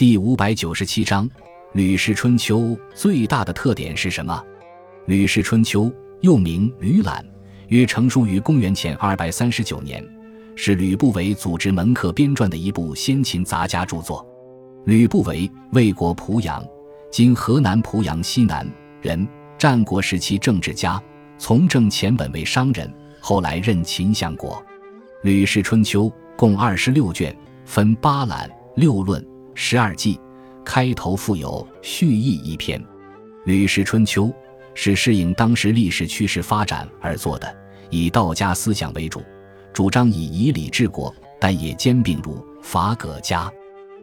第五百九十七章《吕氏春秋》最大的特点是什么？《吕氏春秋》又名《吕览》，约成书于公元前二百三十九年，是吕不韦组织门客编撰的一部先秦杂家著作。吕不韦，魏国濮阳（今河南濮阳西南）人，战国时期政治家，从政前本为商人，后来任秦相国。《吕氏春秋》共二十六卷，分八览、六论。十二纪开头附有序意一篇，《吕氏春秋》是适应当时历史趋势发展而作的，以道家思想为主，主张以以礼治国，但也兼并儒、法、葛家。《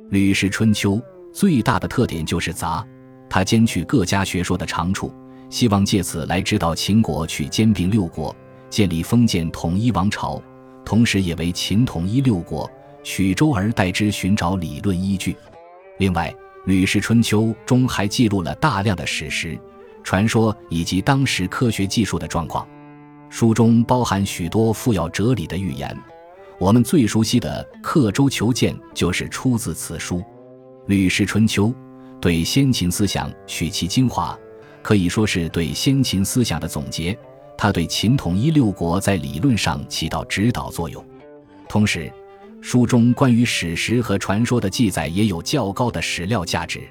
吕氏春秋》最大的特点就是杂，它兼取各家学说的长处，希望借此来指导秦国去兼并六国，建立封建统一王朝，同时也为秦统一六国。取周而代之，寻找理论依据。另外，《吕氏春秋》中还记录了大量的史实、传说以及当时科学技术的状况。书中包含许多富有哲理的寓言。我们最熟悉的《刻舟求剑》就是出自此书。《吕氏春秋》对先秦思想取其精华，可以说是对先秦思想的总结。它对秦统一六国在理论上起到指导作用，同时。书中关于史实和传说的记载也有较高的史料价值。